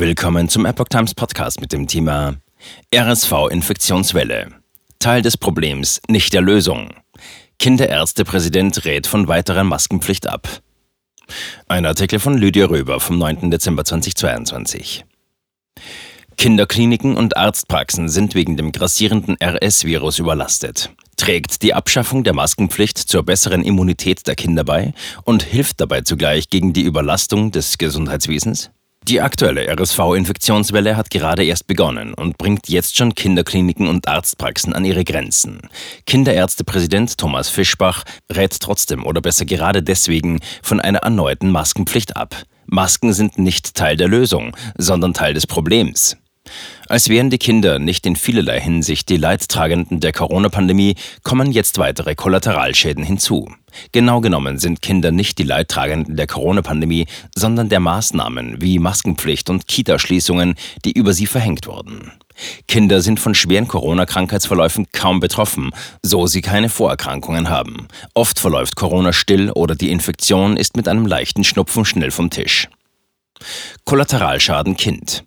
Willkommen zum Epoch Times Podcast mit dem Thema RSV-Infektionswelle. Teil des Problems, nicht der Lösung. Kinderärztepräsident rät von weiterer Maskenpflicht ab. Ein Artikel von Lydia Röber vom 9. Dezember 2022. Kinderkliniken und Arztpraxen sind wegen dem grassierenden RS-Virus überlastet. Trägt die Abschaffung der Maskenpflicht zur besseren Immunität der Kinder bei und hilft dabei zugleich gegen die Überlastung des Gesundheitswesens? Die aktuelle RSV-Infektionswelle hat gerade erst begonnen und bringt jetzt schon Kinderkliniken und Arztpraxen an ihre Grenzen. Kinderärztepräsident Thomas Fischbach rät trotzdem oder besser gerade deswegen von einer erneuten Maskenpflicht ab. Masken sind nicht Teil der Lösung, sondern Teil des Problems. Als wären die Kinder nicht in vielerlei Hinsicht die Leidtragenden der Corona-Pandemie, kommen jetzt weitere Kollateralschäden hinzu. Genau genommen sind Kinder nicht die Leidtragenden der Corona-Pandemie, sondern der Maßnahmen wie Maskenpflicht und Kitaschließungen, die über sie verhängt wurden. Kinder sind von schweren Corona-Krankheitsverläufen kaum betroffen, so sie keine Vorerkrankungen haben. Oft verläuft Corona still oder die Infektion ist mit einem leichten Schnupfen schnell vom Tisch. Kollateralschaden Kind.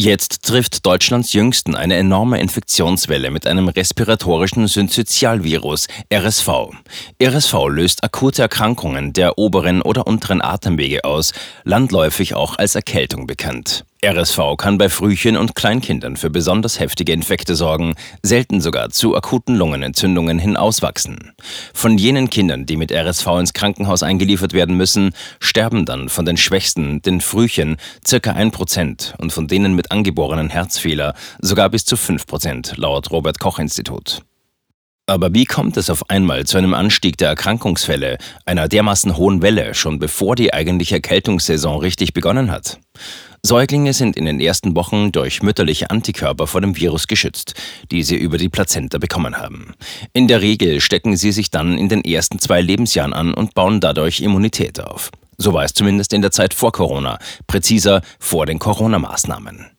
Jetzt trifft Deutschlands Jüngsten eine enorme Infektionswelle mit einem respiratorischen Synzytialvirus, RSV. RSV löst akute Erkrankungen der oberen oder unteren Atemwege aus, landläufig auch als Erkältung bekannt. RSV kann bei Frühchen und Kleinkindern für besonders heftige Infekte sorgen, selten sogar zu akuten Lungenentzündungen hin auswachsen. Von jenen Kindern, die mit RSV ins Krankenhaus eingeliefert werden müssen, sterben dann von den Schwächsten, den Frühchen, circa 1% und von denen mit angeborenen Herzfehler sogar bis zu 5% laut Robert Koch Institut. Aber wie kommt es auf einmal zu einem Anstieg der Erkrankungsfälle, einer dermaßen hohen Welle, schon bevor die eigentliche Erkältungssaison richtig begonnen hat? Säuglinge sind in den ersten Wochen durch mütterliche Antikörper vor dem Virus geschützt, die sie über die Plazenta bekommen haben. In der Regel stecken sie sich dann in den ersten zwei Lebensjahren an und bauen dadurch Immunität auf. So war es zumindest in der Zeit vor Corona, präziser vor den Corona-Maßnahmen.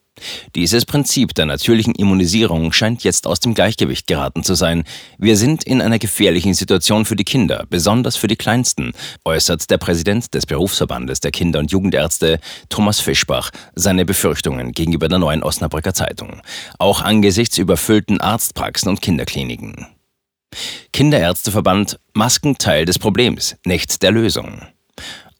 Dieses Prinzip der natürlichen Immunisierung scheint jetzt aus dem Gleichgewicht geraten zu sein. Wir sind in einer gefährlichen Situation für die Kinder, besonders für die Kleinsten, äußert der Präsident des Berufsverbandes der Kinder- und Jugendärzte, Thomas Fischbach, seine Befürchtungen gegenüber der neuen Osnabrücker Zeitung. Auch angesichts überfüllten Arztpraxen und Kinderkliniken. Kinderärzteverband Masken Teil des Problems, nicht der Lösung.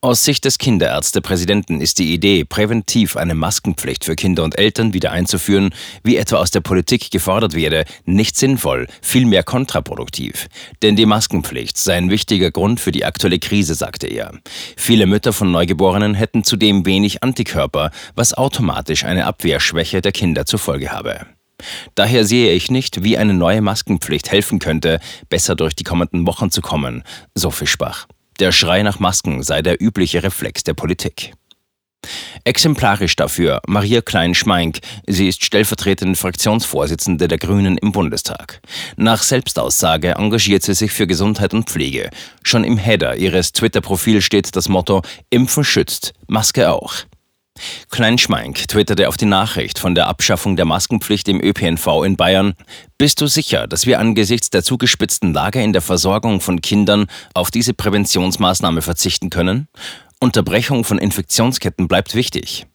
Aus Sicht des Kinderärztepräsidenten ist die Idee, präventiv eine Maskenpflicht für Kinder und Eltern wieder einzuführen, wie etwa aus der Politik gefordert werde, nicht sinnvoll, vielmehr kontraproduktiv. Denn die Maskenpflicht sei ein wichtiger Grund für die aktuelle Krise, sagte er. Viele Mütter von Neugeborenen hätten zudem wenig Antikörper, was automatisch eine Abwehrschwäche der Kinder zur Folge habe. Daher sehe ich nicht, wie eine neue Maskenpflicht helfen könnte, besser durch die kommenden Wochen zu kommen, so Fischbach. Der Schrei nach Masken sei der übliche Reflex der Politik. Exemplarisch dafür Maria Klein-Schmeink. Sie ist stellvertretende Fraktionsvorsitzende der Grünen im Bundestag. Nach Selbstaussage engagiert sie sich für Gesundheit und Pflege. Schon im Header ihres Twitter-Profils steht das Motto Impfen schützt, Maske auch. Kleinschmeink twitterte auf die Nachricht von der Abschaffung der Maskenpflicht im ÖPNV in Bayern. Bist du sicher, dass wir angesichts der zugespitzten Lage in der Versorgung von Kindern auf diese Präventionsmaßnahme verzichten können? Unterbrechung von Infektionsketten bleibt wichtig.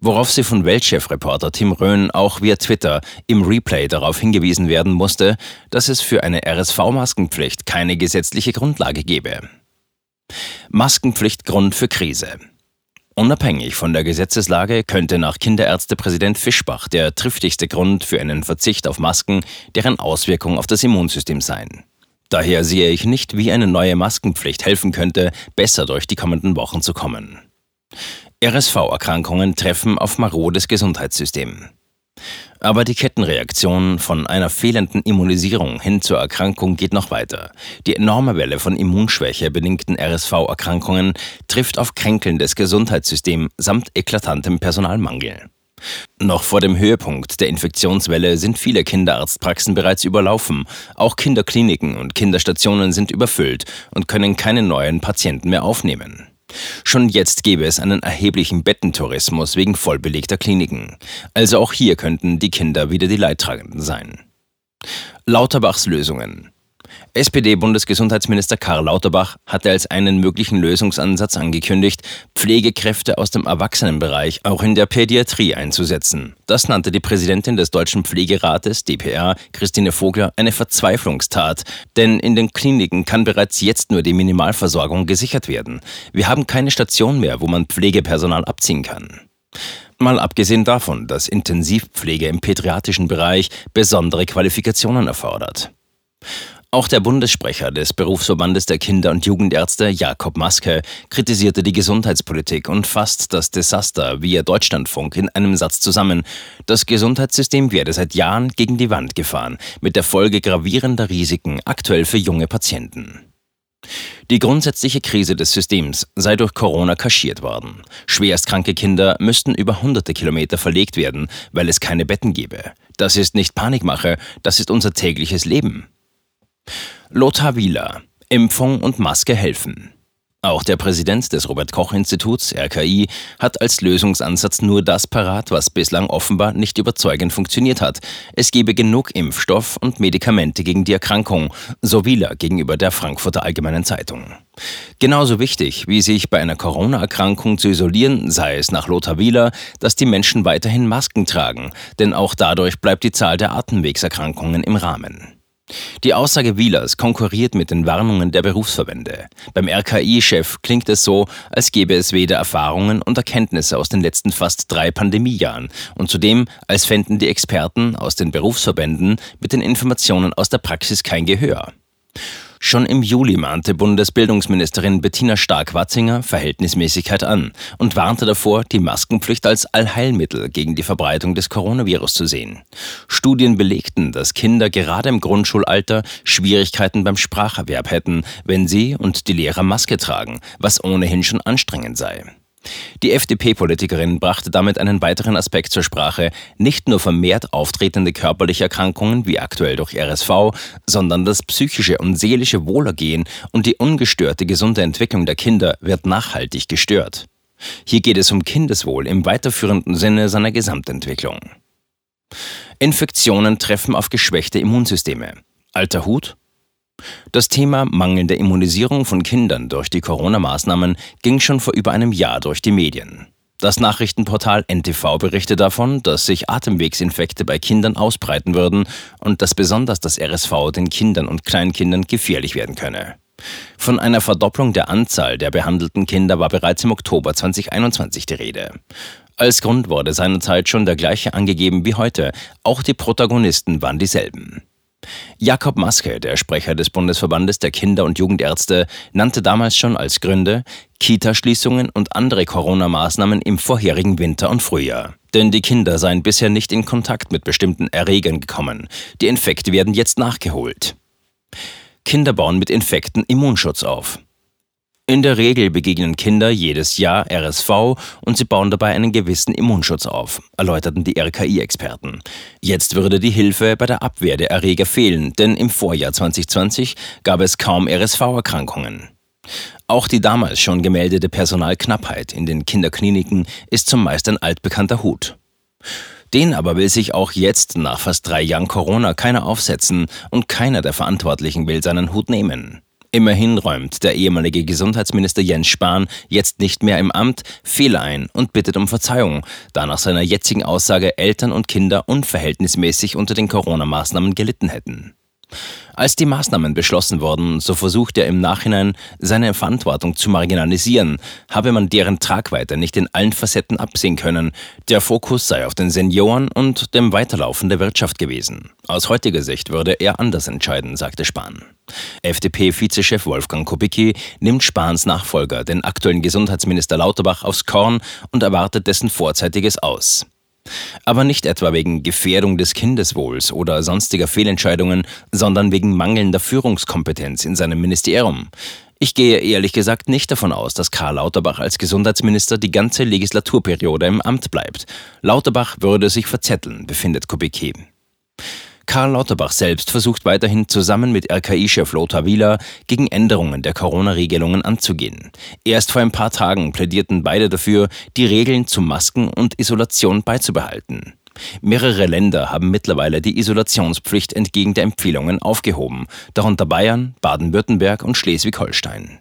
Worauf sie von Weltchefreporter Tim Röhn auch via Twitter im Replay darauf hingewiesen werden musste, dass es für eine RSV-Maskenpflicht keine gesetzliche Grundlage gebe. Maskenpflichtgrund für Krise. Unabhängig von der Gesetzeslage könnte nach Kinderärztepräsident Fischbach der triftigste Grund für einen Verzicht auf Masken deren Auswirkung auf das Immunsystem sein. Daher sehe ich nicht, wie eine neue Maskenpflicht helfen könnte, besser durch die kommenden Wochen zu kommen. RSV-Erkrankungen treffen auf marodes Gesundheitssystem. Aber die Kettenreaktion von einer fehlenden Immunisierung hin zur Erkrankung geht noch weiter. Die enorme Welle von Immunschwäche bedingten RSV-Erkrankungen trifft auf kränkelndes Gesundheitssystem samt eklatantem Personalmangel. Noch vor dem Höhepunkt der Infektionswelle sind viele Kinderarztpraxen bereits überlaufen. Auch Kinderkliniken und Kinderstationen sind überfüllt und können keine neuen Patienten mehr aufnehmen. Schon jetzt gäbe es einen erheblichen Bettentourismus wegen vollbelegter Kliniken. Also auch hier könnten die Kinder wieder die Leidtragenden sein. Lauterbachs Lösungen. SPD-Bundesgesundheitsminister Karl Lauterbach hatte als einen möglichen Lösungsansatz angekündigt, Pflegekräfte aus dem Erwachsenenbereich auch in der Pädiatrie einzusetzen. Das nannte die Präsidentin des Deutschen Pflegerates, DPR, Christine Vogler, eine Verzweiflungstat. Denn in den Kliniken kann bereits jetzt nur die Minimalversorgung gesichert werden. Wir haben keine Station mehr, wo man Pflegepersonal abziehen kann. Mal abgesehen davon, dass Intensivpflege im pädiatrischen Bereich besondere Qualifikationen erfordert. Auch der Bundessprecher des Berufsverbandes der Kinder- und Jugendärzte, Jakob Maske, kritisierte die Gesundheitspolitik und fasst das Desaster via Deutschlandfunk in einem Satz zusammen. Das Gesundheitssystem werde seit Jahren gegen die Wand gefahren, mit der Folge gravierender Risiken, aktuell für junge Patienten. Die grundsätzliche Krise des Systems sei durch Corona kaschiert worden. Schwerstkranke Kinder müssten über hunderte Kilometer verlegt werden, weil es keine Betten gebe. Das ist nicht Panikmache, das ist unser tägliches Leben. Lothar Wieler. Impfung und Maske helfen. Auch der Präsident des Robert Koch Instituts, RKI, hat als Lösungsansatz nur das parat, was bislang offenbar nicht überzeugend funktioniert hat. Es gebe genug Impfstoff und Medikamente gegen die Erkrankung, so Wieler gegenüber der Frankfurter Allgemeinen Zeitung. Genauso wichtig, wie sich bei einer Corona-Erkrankung zu isolieren, sei es nach Lothar Wieler, dass die Menschen weiterhin Masken tragen, denn auch dadurch bleibt die Zahl der Atemwegserkrankungen im Rahmen. Die Aussage Wielers konkurriert mit den Warnungen der Berufsverbände. Beim RKI-Chef klingt es so, als gäbe es weder Erfahrungen und Erkenntnisse aus den letzten fast drei Pandemiejahren und zudem, als fänden die Experten aus den Berufsverbänden mit den Informationen aus der Praxis kein Gehör. Schon im Juli mahnte Bundesbildungsministerin Bettina Stark-Watzinger Verhältnismäßigkeit an und warnte davor, die Maskenpflicht als Allheilmittel gegen die Verbreitung des Coronavirus zu sehen. Studien belegten, dass Kinder gerade im Grundschulalter Schwierigkeiten beim Spracherwerb hätten, wenn sie und die Lehrer Maske tragen, was ohnehin schon anstrengend sei. Die FDP-Politikerin brachte damit einen weiteren Aspekt zur Sprache, nicht nur vermehrt auftretende körperliche Erkrankungen wie aktuell durch RSV, sondern das psychische und seelische Wohlergehen und die ungestörte gesunde Entwicklung der Kinder wird nachhaltig gestört. Hier geht es um Kindeswohl im weiterführenden Sinne seiner Gesamtentwicklung. Infektionen treffen auf geschwächte Immunsysteme. Alter Hut? Das Thema mangelnde Immunisierung von Kindern durch die Corona-Maßnahmen ging schon vor über einem Jahr durch die Medien. Das Nachrichtenportal NTV berichtet davon, dass sich Atemwegsinfekte bei Kindern ausbreiten würden und dass besonders das RSV den Kindern und Kleinkindern gefährlich werden könne. Von einer Verdopplung der Anzahl der behandelten Kinder war bereits im Oktober 2021 die Rede. Als Grund wurde seinerzeit schon der gleiche angegeben wie heute, auch die Protagonisten waren dieselben. Jakob Maske, der Sprecher des Bundesverbandes der Kinder- und Jugendärzte, nannte damals schon als Gründe Kitaschließungen und andere Corona-Maßnahmen im vorherigen Winter und Frühjahr. Denn die Kinder seien bisher nicht in Kontakt mit bestimmten Erregern gekommen. Die Infekte werden jetzt nachgeholt. Kinder bauen mit Infekten Immunschutz auf. In der Regel begegnen Kinder jedes Jahr RSV und sie bauen dabei einen gewissen Immunschutz auf, erläuterten die RKI-Experten. Jetzt würde die Hilfe bei der Abwehr der Erreger fehlen, denn im Vorjahr 2020 gab es kaum RSV-Erkrankungen. Auch die damals schon gemeldete Personalknappheit in den Kinderkliniken ist zumeist ein altbekannter Hut. Den aber will sich auch jetzt nach fast drei Jahren Corona keiner aufsetzen und keiner der Verantwortlichen will seinen Hut nehmen. Immerhin räumt der ehemalige Gesundheitsminister Jens Spahn jetzt nicht mehr im Amt Fehler ein und bittet um Verzeihung, da nach seiner jetzigen Aussage Eltern und Kinder unverhältnismäßig unter den Corona-Maßnahmen gelitten hätten. Als die Maßnahmen beschlossen wurden, so versucht er im Nachhinein, seine Verantwortung zu marginalisieren, habe man deren Tragweite nicht in allen Facetten absehen können. Der Fokus sei auf den Senioren und dem Weiterlaufen der Wirtschaft gewesen. Aus heutiger Sicht würde er anders entscheiden, sagte Spahn. FDP-Vizechef Wolfgang Kubicki nimmt Spahns Nachfolger, den aktuellen Gesundheitsminister Lauterbach, aufs Korn und erwartet dessen vorzeitiges Aus. Aber nicht etwa wegen Gefährdung des Kindeswohls oder sonstiger Fehlentscheidungen, sondern wegen mangelnder Führungskompetenz in seinem Ministerium. Ich gehe ehrlich gesagt nicht davon aus, dass Karl Lauterbach als Gesundheitsminister die ganze Legislaturperiode im Amt bleibt. Lauterbach würde sich verzetteln, befindet Kubicki. Karl Lauterbach selbst versucht weiterhin zusammen mit RKI-Chef Lothar Wieler gegen Änderungen der Corona-Regelungen anzugehen. Erst vor ein paar Tagen plädierten beide dafür, die Regeln zu Masken und Isolation beizubehalten. Mehrere Länder haben mittlerweile die Isolationspflicht entgegen der Empfehlungen aufgehoben, darunter Bayern, Baden-Württemberg und Schleswig-Holstein.